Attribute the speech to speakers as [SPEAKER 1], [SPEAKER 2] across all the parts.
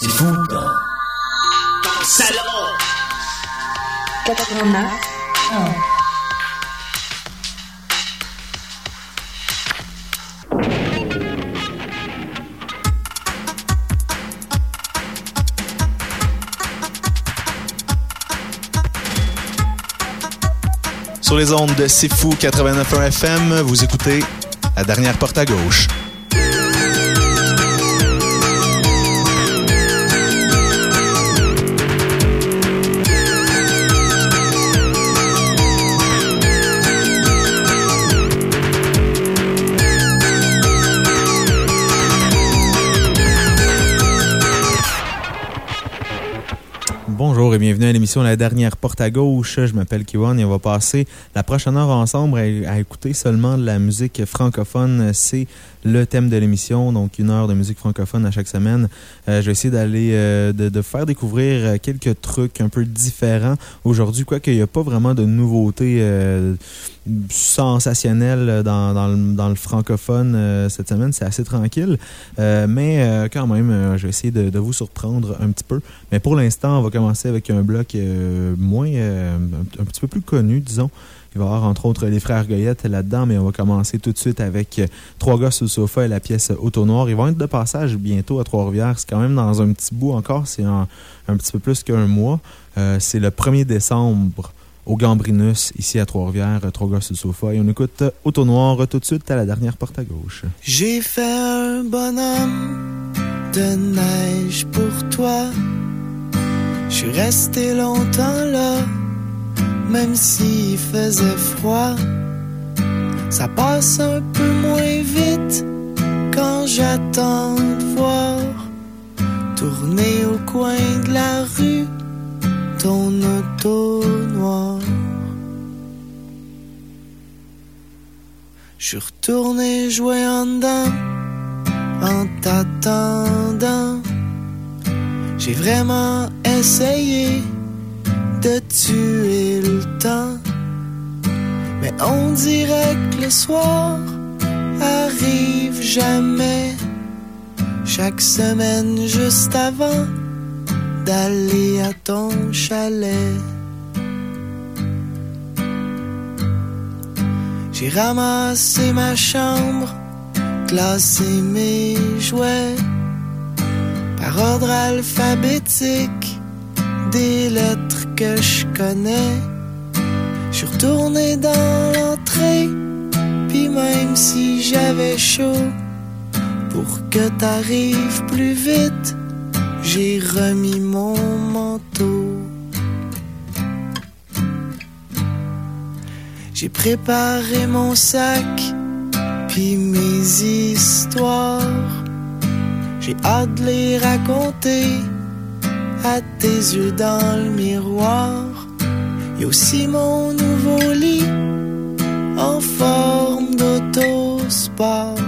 [SPEAKER 1] C'est fou, le salon 89
[SPEAKER 2] Sur les ondes de C'est Fou 89.1 FM, vous écoutez La dernière porte à gauche. Bienvenue à l'émission La dernière porte à gauche. Je m'appelle Kiwan et on va passer la prochaine heure ensemble à, écouter seulement de la musique francophone. C'est le thème de l'émission, donc une heure de musique francophone à chaque semaine. Euh, je d'aller euh, de, faire découvrir quelques trucs un peu différents aujourd'hui, quoique il n'y a pas vraiment de nouveautés euh, sensationnelles dans, le, francophone cette semaine. C'est assez tranquille, mais quand même, je vais essayer de, de, vous surprendre un petit peu. Mais pour l'instant, on va commencer avec un bloc moins, un, petit peu plus connu, disons. Il va y avoir entre autres les frères Goyette là-dedans, mais on va commencer tout de suite avec euh, Trois gars sur le sofa et la pièce Auto Noir. Ils vont être de passage bientôt à Trois-Rivières. C'est quand même dans un petit bout encore. C'est un, petit peu plus qu'un mois. Euh, c'est le 1er décembre au Gambrinus, ici à Trois-Rivières, Trois gars sur le sofa. Et on écoute Auto Noir tout de suite à la dernière porte à gauche.
[SPEAKER 3] J'ai fait un bonhomme de neige pour toi. Je suis resté longtemps là même s'il faisait froid. Ça passe un peu moins vite quand j'attends de voir tourner au coin de la rue ton auto noir. Je retourné jouer en dedans en t'attendant. J'ai vraiment essayé de tuer le temps. Mais on dirait que le soir arrive jamais. Chaque semaine juste avant d'aller à ton chalet. J'ai ramassé ma chambre, classé mes jouets par ordre alphabétique des lettres que je connais. Je suis retourné dans l'entrée, puis même si j'avais chaud, pour que t'arrives plus vite, j'ai remis mon manteau. J'ai préparé mon sac, puis mes histoires. J'ai hâte de les raconter tes yeux dans le miroir. Y a aussi mon nouveau lit en forme d'autosport.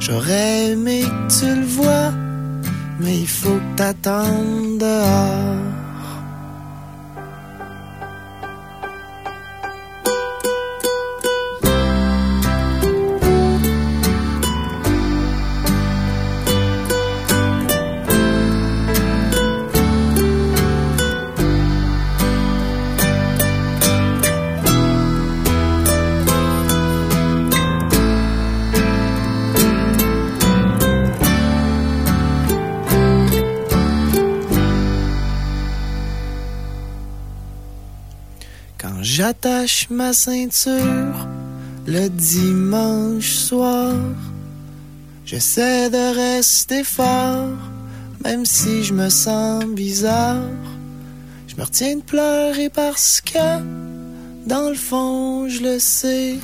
[SPEAKER 3] J'aurais aimé que tu le vois, mais il faut que t'attendes dehors. J'attache ma ceinture le dimanche soir. J'essaie de rester fort, même si je me sens bizarre. Je me retiens de pleurer parce que, dans le fond, je le sais,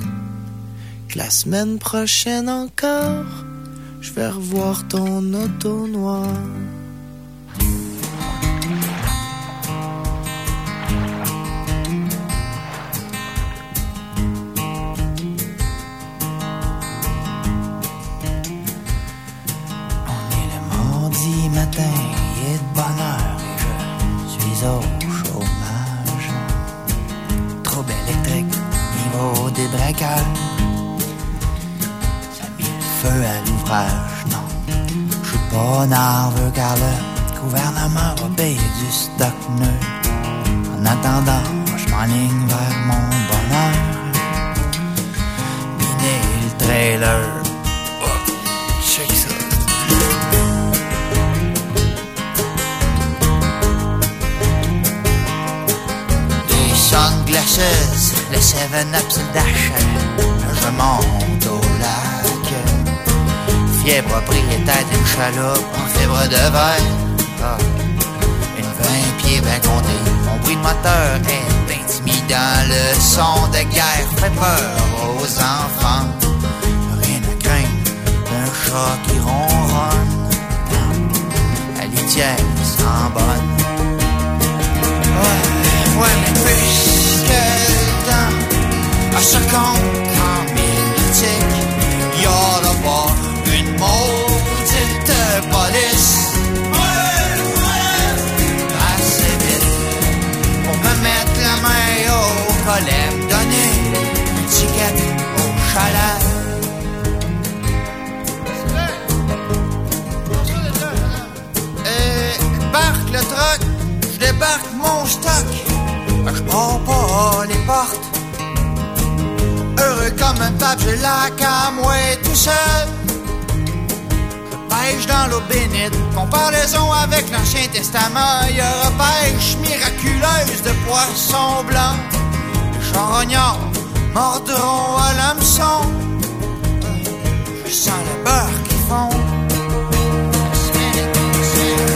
[SPEAKER 3] que la semaine prochaine encore, je vais revoir ton auto noir.
[SPEAKER 4] Ça met le feu à l'ouvrage, non. Je suis pas nerveux car le gouvernement va payer du stock neutre. En attendant, je m'enligne vers mon bonheur. Miner le trailer. Glaceuses, les 7-up sur le. Je monte au lac. Fier propriétaire d'une chaloupe en fibre de verre. Ah, Une 20 pieds bien. Mon bruit de moteur est intimidant. Le son de guerre fait peur aux enfants. Rien à craindre d'un chat qui ronronne. La litière sent bonne. Ouais, ouais, mais puisque à ce compte en mythique, y aura pas une maudite police. Ouais, ouais, assez vite pour me mettre la main au collet, me donner une ticket au chalet. Euh, barque le truck, je débarque mon stock. Je prends pas les portes. Heureux comme un pape, j'ai la camouée tout seul. Je pêche dans l'eau bénite. Comparaison avec l'Ancien Testament, il y aura pêche miraculeuse de poissons blancs. Les charognards mordront à l'hameçon. Je sens le beurre qui fond.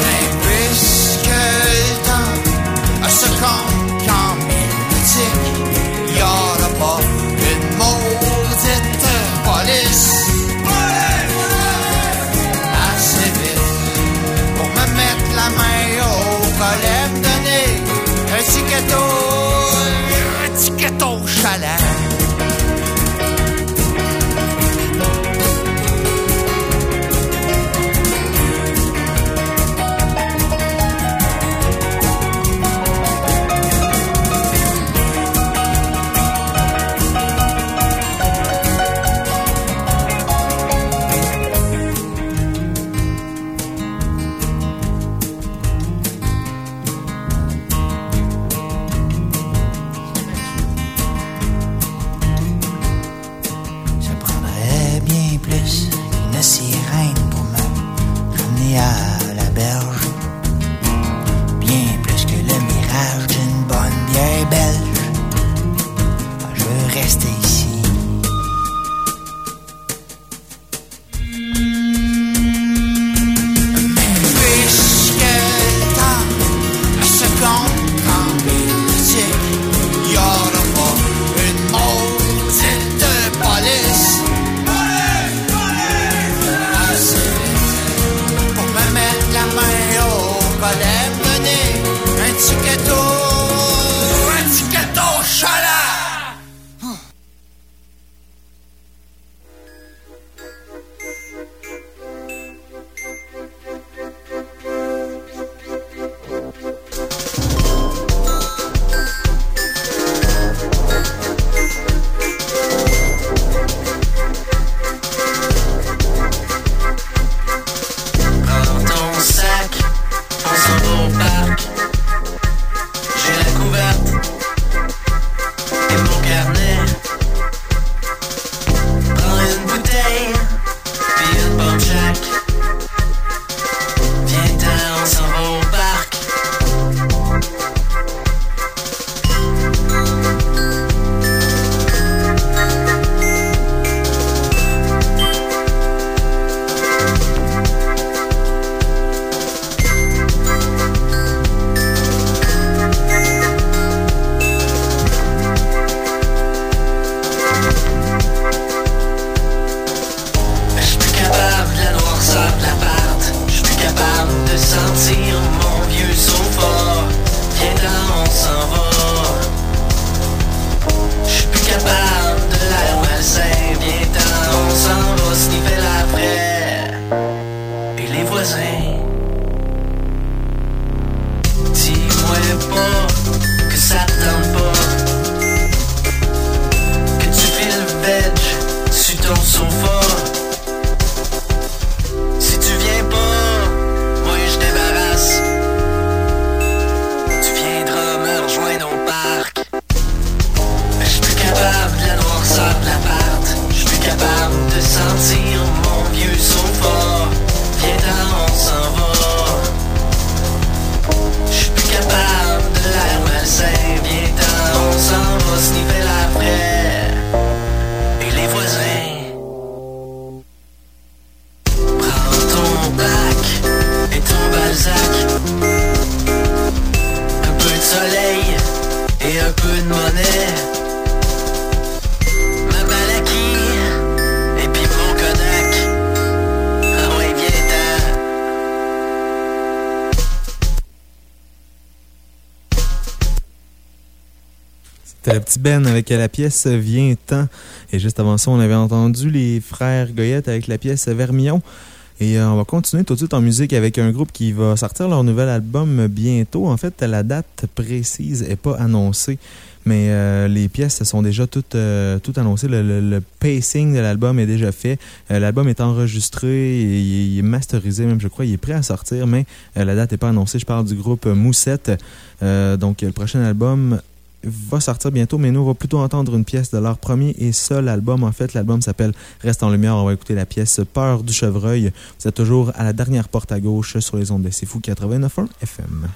[SPEAKER 4] Mais puisque
[SPEAKER 2] Ben avec la pièce Vient temps. Et juste avant ça, on avait entendu les frères Goyette avec la pièce Vermillon. Et euh, on va continuer tout de suite en musique avec un groupe qui va sortir leur nouvel album bientôt. En fait, la date précise n'est pas annoncée. Mais euh, les pièces sont déjà toutes, euh, toutes annoncées. Le, pacing de l'album est déjà fait. l'album est enregistré, et il est masterisé même, je crois. Il est prêt à sortir, mais la date n'est pas annoncée. Je parle du groupe Moussette. donc, le prochain album va sortir bientôt, mais nous, on va plutôt entendre une pièce de leur premier et seul album. En fait, l'album s'appelle Reste en lumière. On va écouter la pièce Peur du chevreuil. Vous êtes toujours à la dernière porte à gauche sur les ondes de C'est Fou 89.1 FM.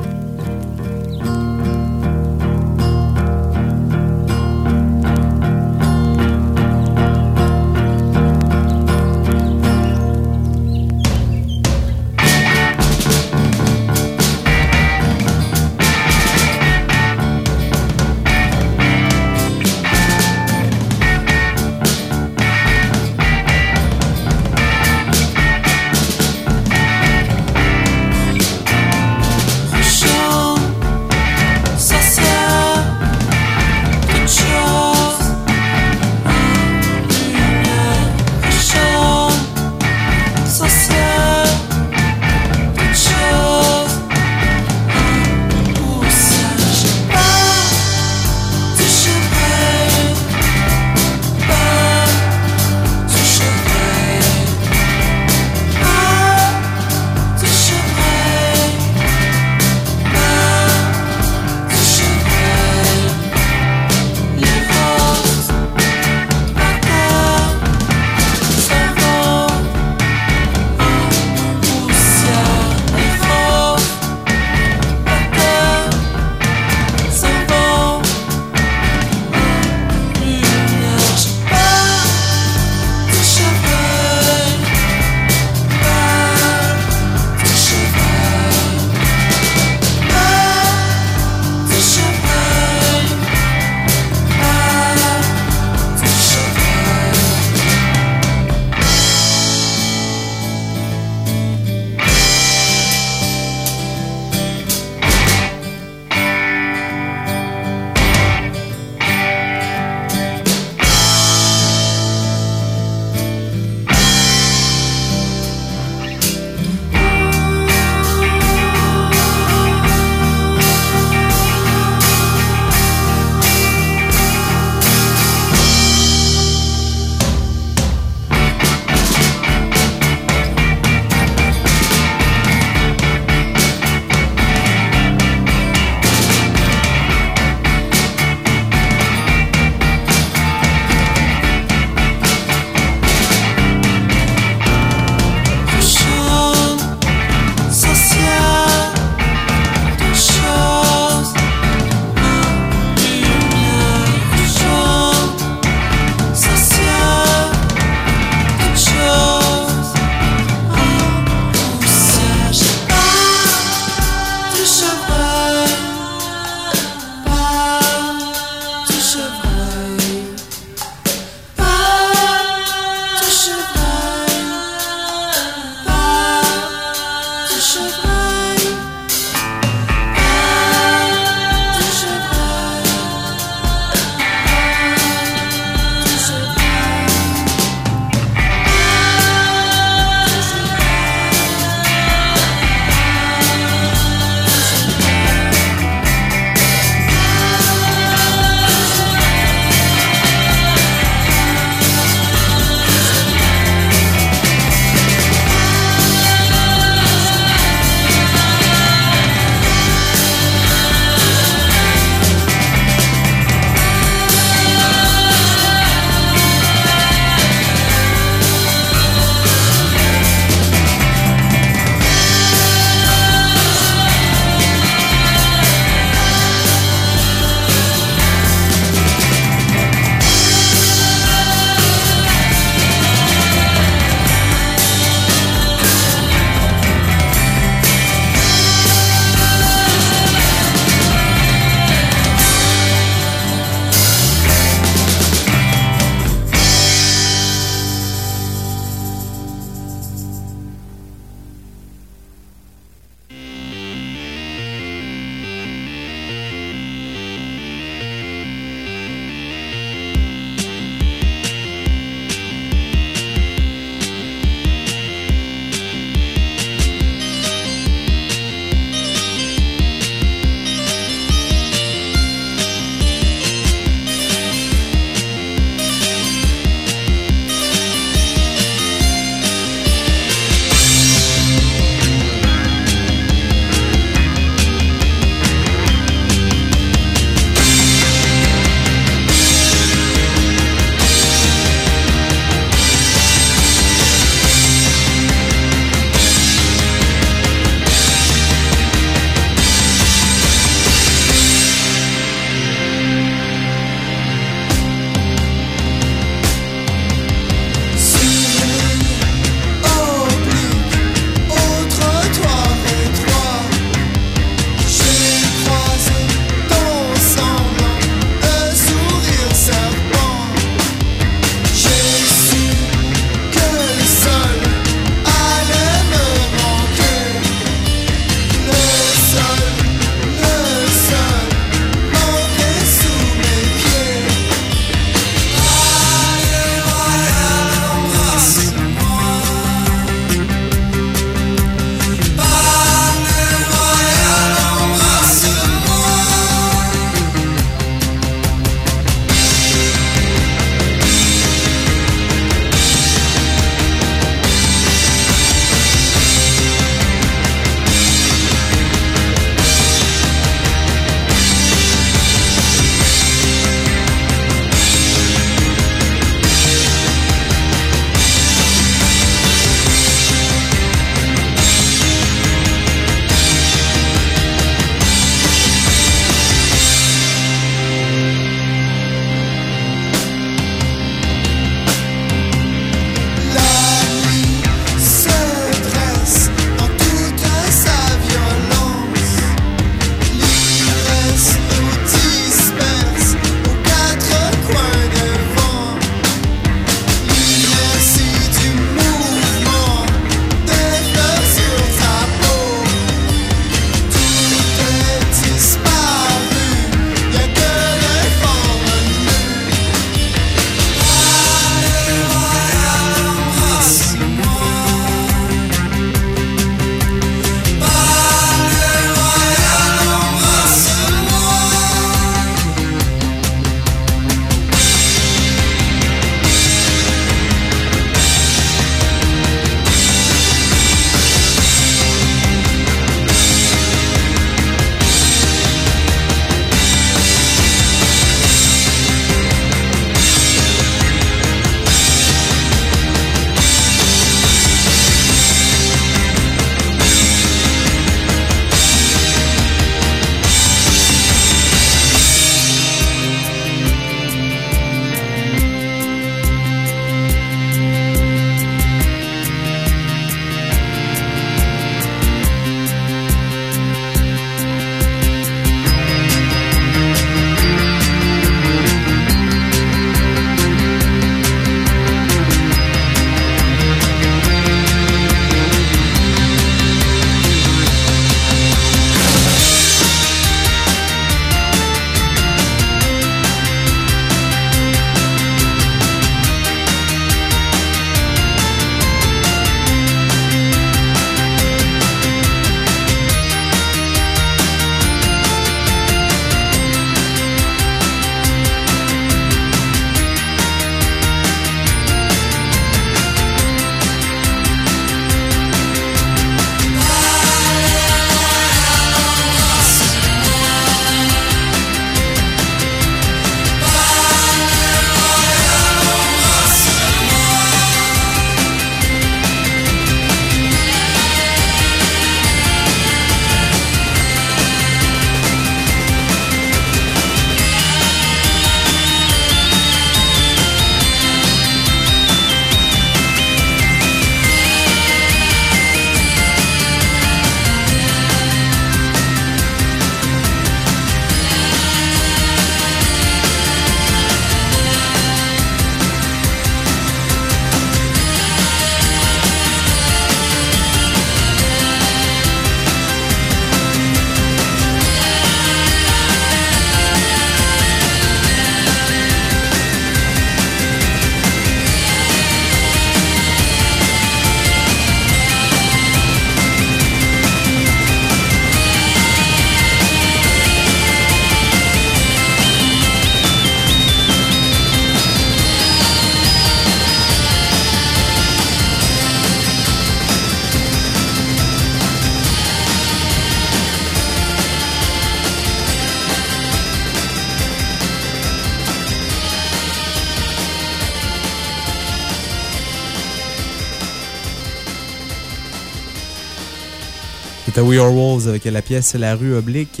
[SPEAKER 2] C'était We Are Wolves avec la pièce La rue oblique.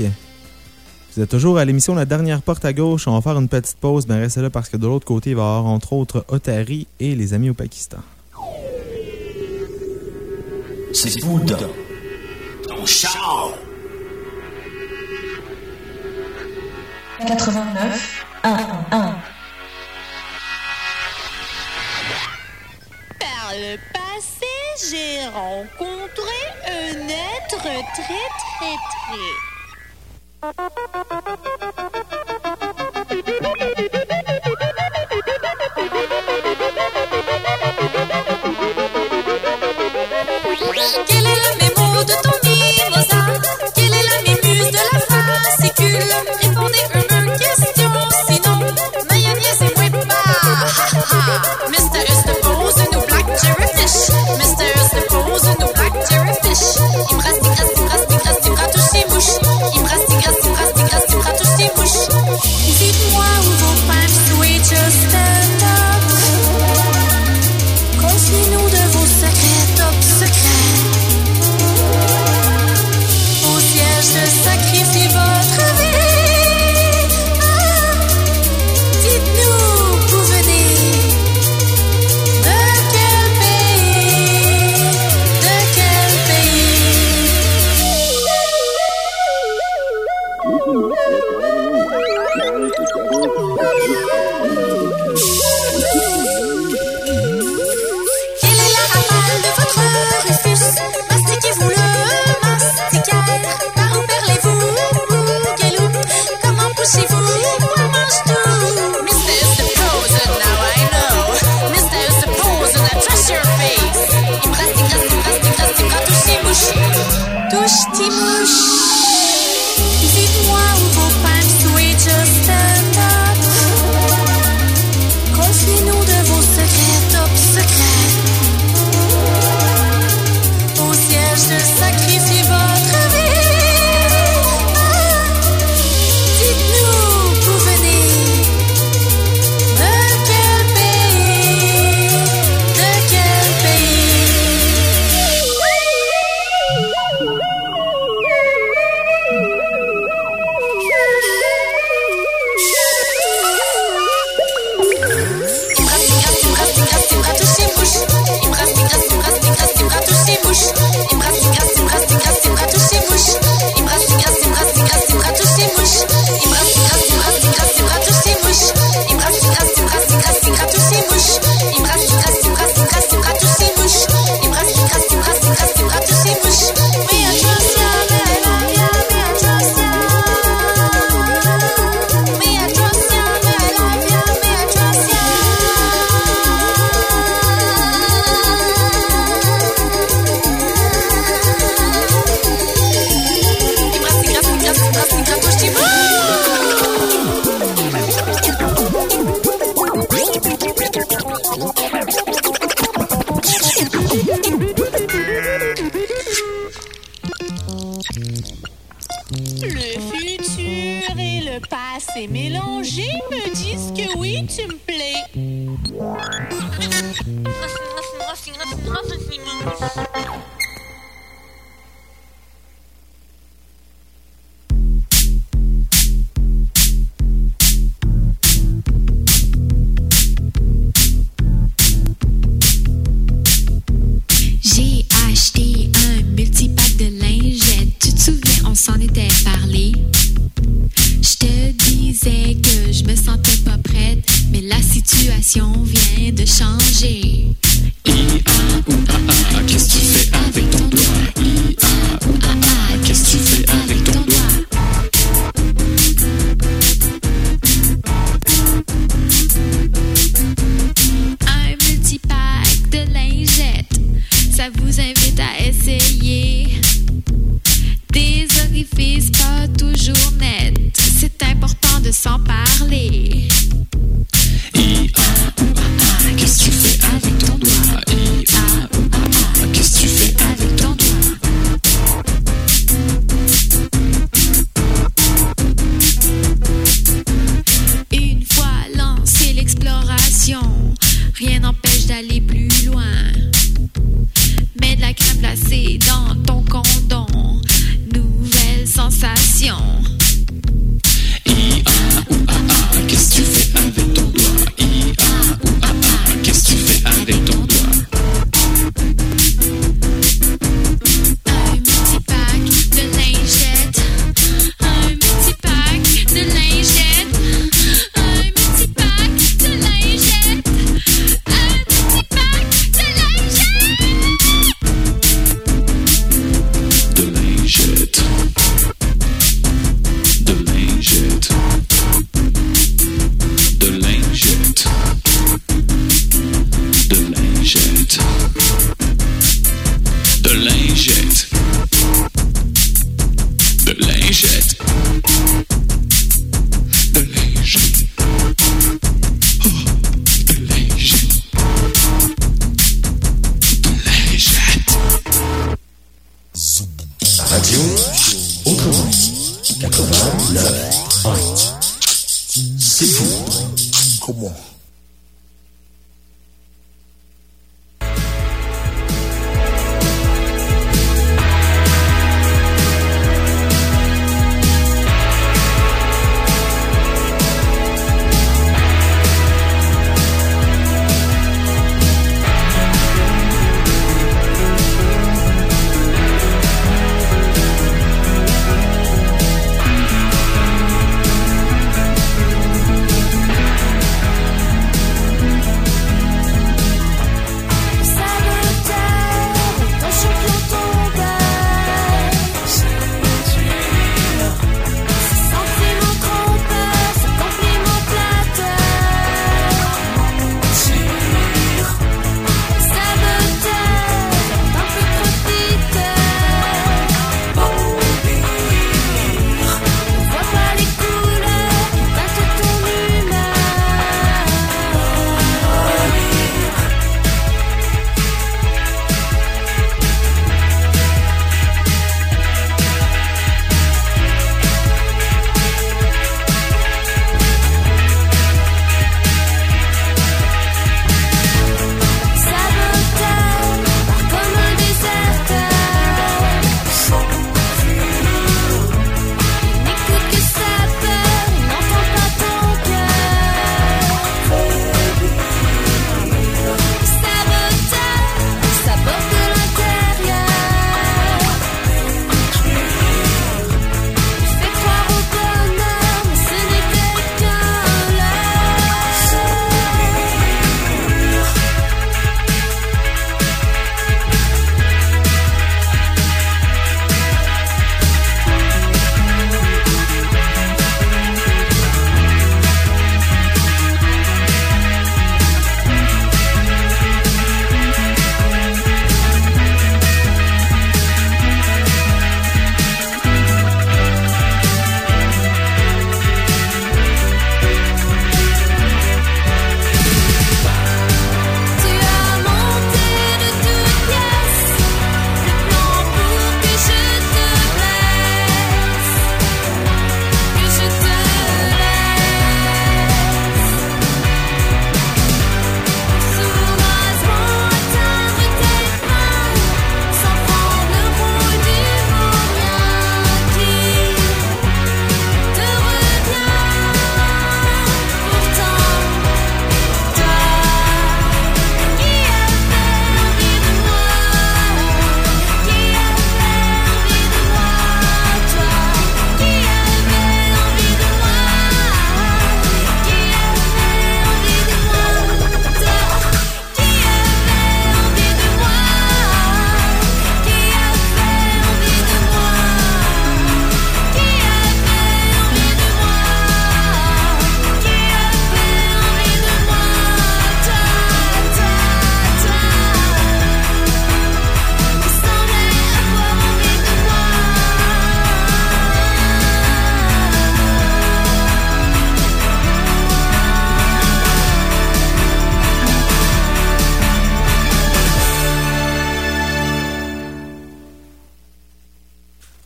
[SPEAKER 2] Vous êtes toujours à l'émission La dernière porte à gauche. On va faire une petite pause, mais restez là parce que de l'autre côté, il va y avoir entre autres Otari et les amis au Pakistan.
[SPEAKER 5] C'est Bouddha. Ton
[SPEAKER 6] 89 1 1
[SPEAKER 7] Parle j'ai rencontré un être très très très.
[SPEAKER 8] Mister ist ne Pose, du Bacteria Im Rasti, Rasti, Rasti,
[SPEAKER 5] Rasti, Ratushi Im Rasti, Rasti, Rasti,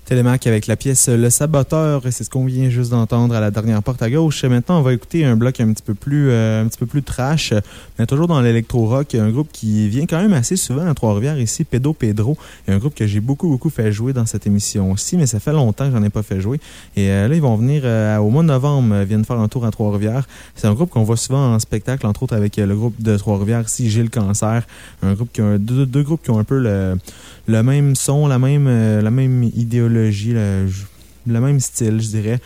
[SPEAKER 2] Télémac avec la pièce Le Saboteur, c'est ce qu'on vient juste d'entendre à la dernière porte à gauche. Maintenant, on va écouter un bloc un petit peu plus, euh, un petit peu plus trash, mais toujours dans l'électro-rock. Un groupe qui vient quand même assez souvent à Trois-Rivières ici, Pedo Pedro. Un groupe que j'ai beaucoup, beaucoup fait jouer dans cette émission aussi, mais ça fait longtemps que j'en ai pas fait jouer. Et euh, là, ils vont venir euh, au mois de novembre, euh, viennent faire un tour à Trois-Rivières. C'est un groupe qu'on voit souvent en spectacle, entre autres avec euh, le groupe de Trois-Rivières ici, Gilles Cancer. Un groupe qui a deux, deux groupes qui ont un peu le, le même son, la même, la même idéologie, le, même style, je dirais.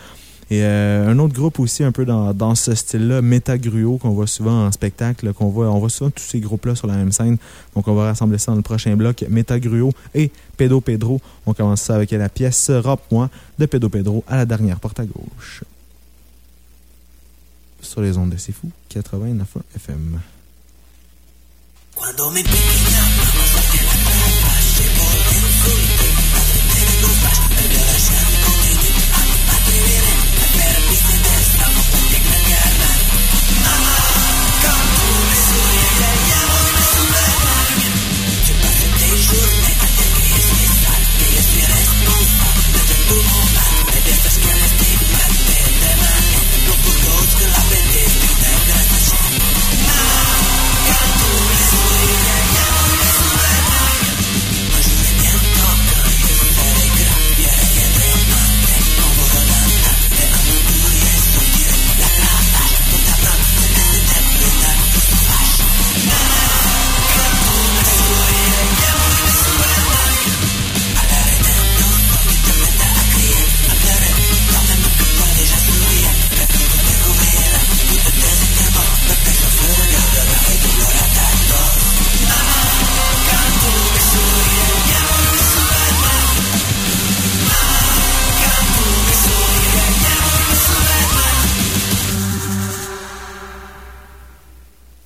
[SPEAKER 2] Et euh, un autre groupe aussi un peu dans, ce style-là, Metagruo, qu'on voit souvent en spectacle, qu'on voit, on voit souvent tous ces groupes-là sur la même scène. Donc on va rassembler ça dans le prochain bloc. Metagruo et Pedo Pedro. On commence ça avec la pièce Rap-moi de Pedo Pedro à la dernière porte à gauche. Sur les ondes de C'est Fou, 89.1 FM.
[SPEAKER 9] Me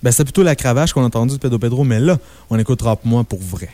[SPEAKER 2] Ben, c'est plutôt la cravache qu'on a entendu de Pedro Pedro, mais là, on écoute Rap-moi pour vrai.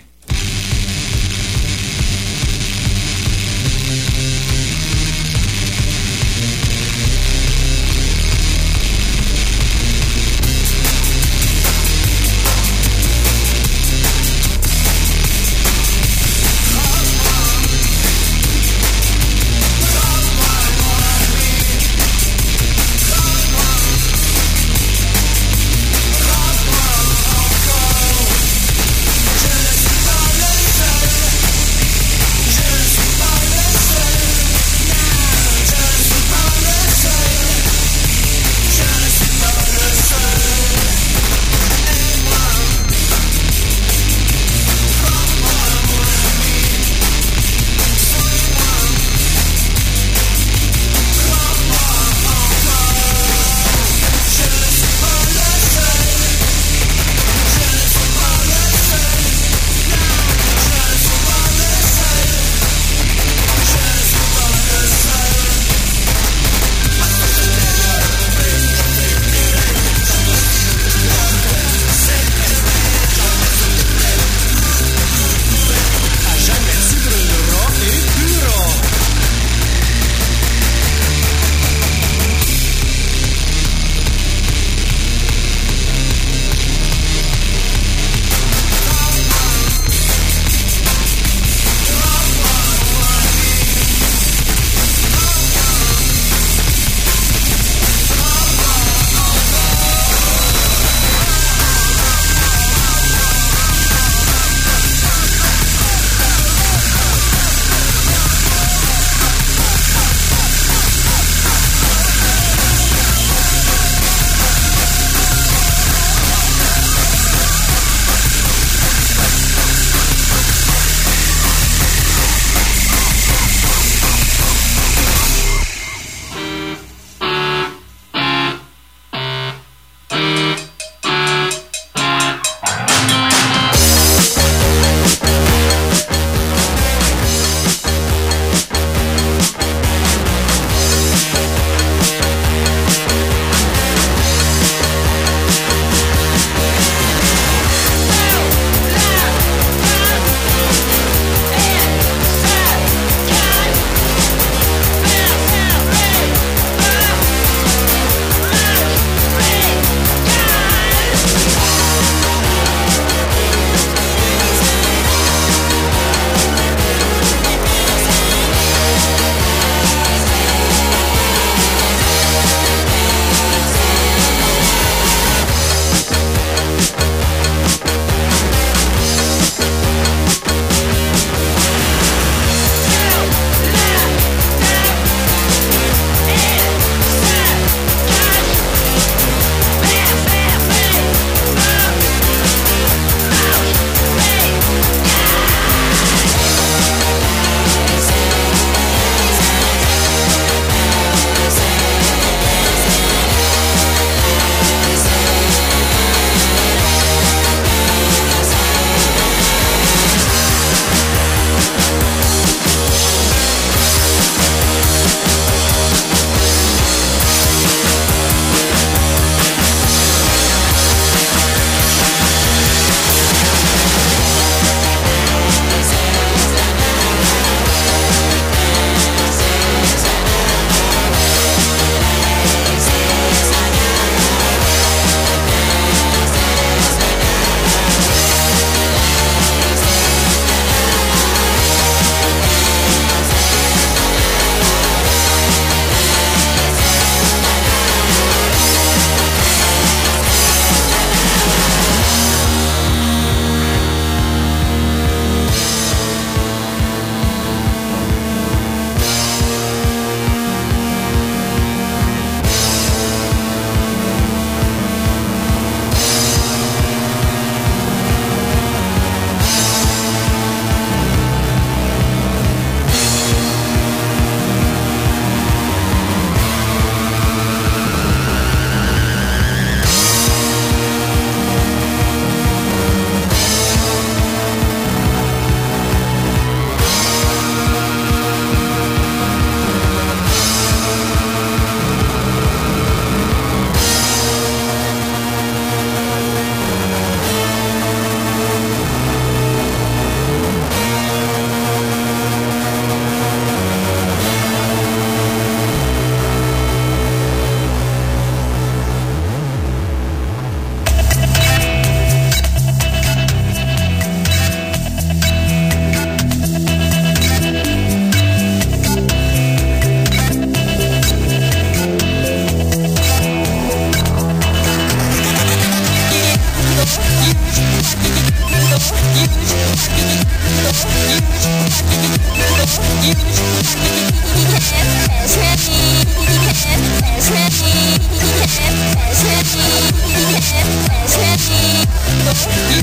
[SPEAKER 9] Can't be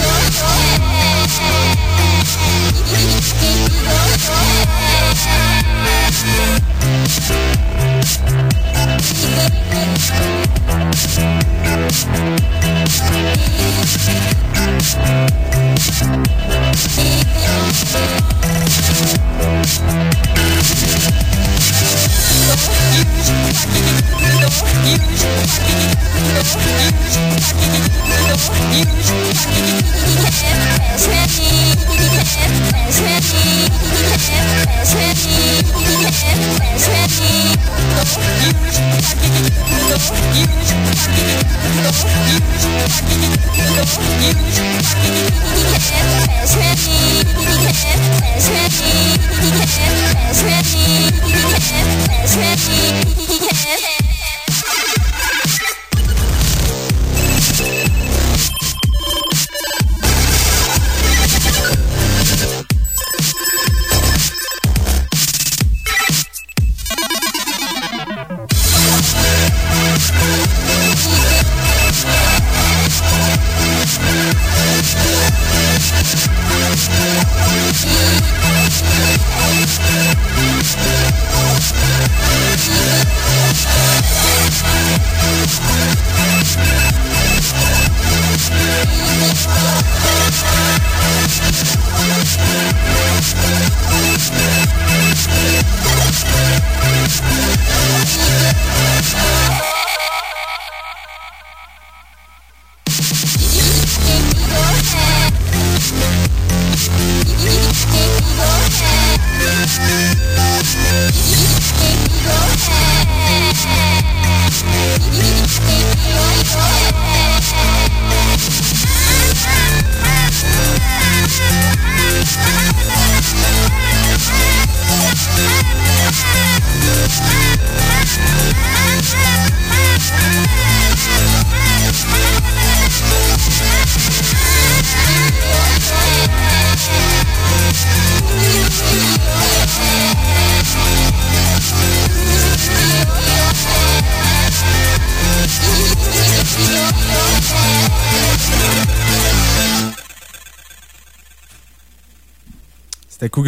[SPEAKER 2] your head.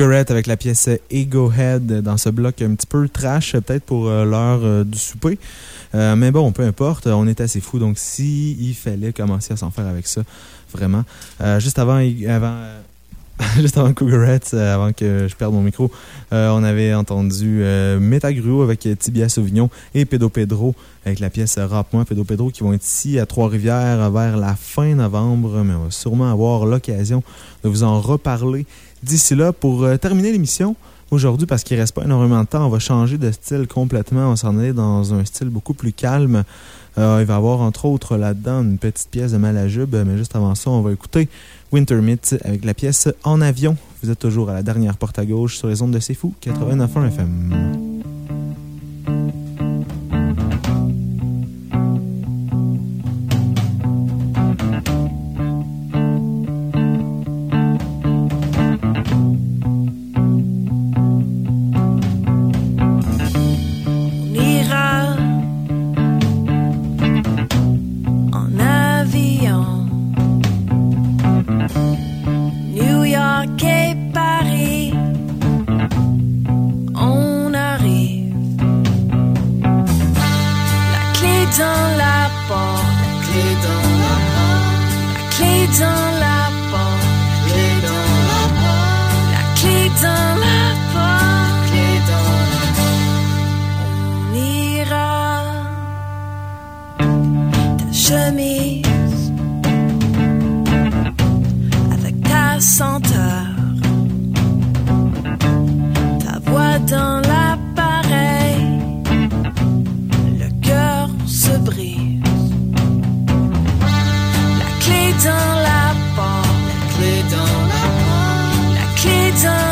[SPEAKER 2] Avec la pièce Ego Head dans ce bloc un petit peu trash, peut-être pour euh, l'heure euh, du souper. Euh, mais bon, peu importe, on est assez fou. Donc, si il fallait commencer à s'en faire avec ça, vraiment. Juste avant, avant juste avant avant que je perde mon micro, on avait entendu euh, Metagruo avec Tibia Sauvignon et Pedro Pedro avec la pièce Rap-moi, Pedro Pedro, qui vont être ici à Trois-Rivières vers la fin novembre, mais on va sûrement avoir l'occasion de vous en reparler d'ici là. Pour euh, terminer l'émission, aujourd'hui, parce qu'il ne reste pas énormément de temps, on va changer de style complètement. On s'en aller dans un style beaucoup plus calme. Euh, il va y avoir entre autres là-dedans une petite pièce de Malajube, mais juste avant ça, on va écouter Winter Meat avec la pièce En avion. Vous êtes toujours à la dernière porte à gauche sur les ondes de C'est Fou, 89.1 FM.
[SPEAKER 7] Dans la porte, la clé dans la porte, la clé dans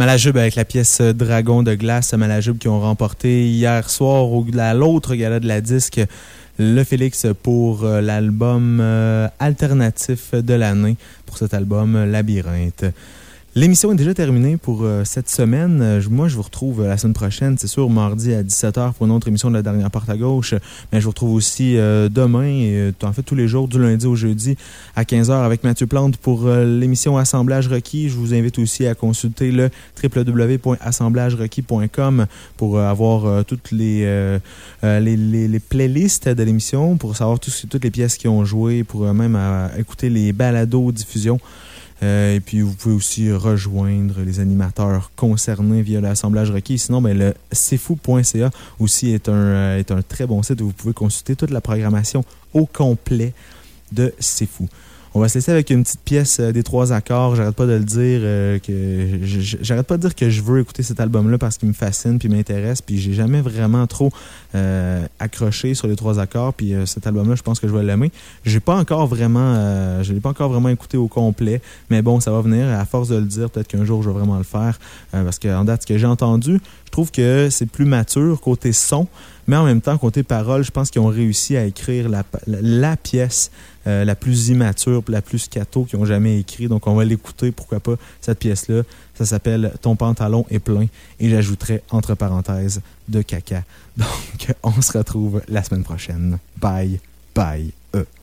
[SPEAKER 2] Malajube avec la pièce Dragon de glace. Malajube qui ont remporté hier soir au, à l'autre gala de la disque le Félix pour euh, l'album euh, alternatif de l'année pour cet album Labyrinthe. L'émission est déjà terminée pour euh, cette semaine. Euh, moi, je vous retrouve euh, la semaine prochaine, c'est sûr, mardi à 17h pour une autre émission de la dernière porte à gauche. Mais je vous retrouve aussi demain, en fait tous les jours, du lundi au jeudi, à 15h avec Mathieu Plante pour l'émission Assemblage requis. Je vous invite aussi à consulter le www.assemblagerequis.com pour avoir toutes les, les, les, playlists de l'émission, pour savoir toutes les pièces qui ont joué, pour même écouter les balados diffusions. Euh, et puis, vous pouvez aussi rejoindre les animateurs concernés via l'assemblage requis. Sinon, ben, le cfou.ca aussi est un, euh, est un très bon site où vous pouvez consulter toute la programmation au complet de C'est. On va se laisser avec une petite pièce euh, des trois accords. J'arrête pas de le dire euh, que j'arrête pas de dire que je veux écouter cet album-là parce qu'il me fascine puis m'intéresse. Puis j'ai jamais vraiment trop euh, accroché sur les trois accords. Puis cet album-là, je pense que je vais l'aimer. J'ai pas encore vraiment, je l'ai pas encore vraiment écouté au complet. Mais bon, ça va venir. À force de le dire, peut-être qu'un jour je vais vraiment le faire parce qu'en date, ce que j'ai entendu, je trouve que c'est plus mature côté son. Mais en même temps, côté parole, je pense qu'ils ont réussi à écrire la, pièce euh, la plus immature, la plus scato qu'ils ont jamais écrit. Donc, on va l'écouter, pourquoi pas, cette pièce-là. Ça s'appelle Ton pantalon est plein. Et j'ajouterai entre parenthèses de caca. Donc, on se retrouve la semaine prochaine. Bye, bye. j'aurais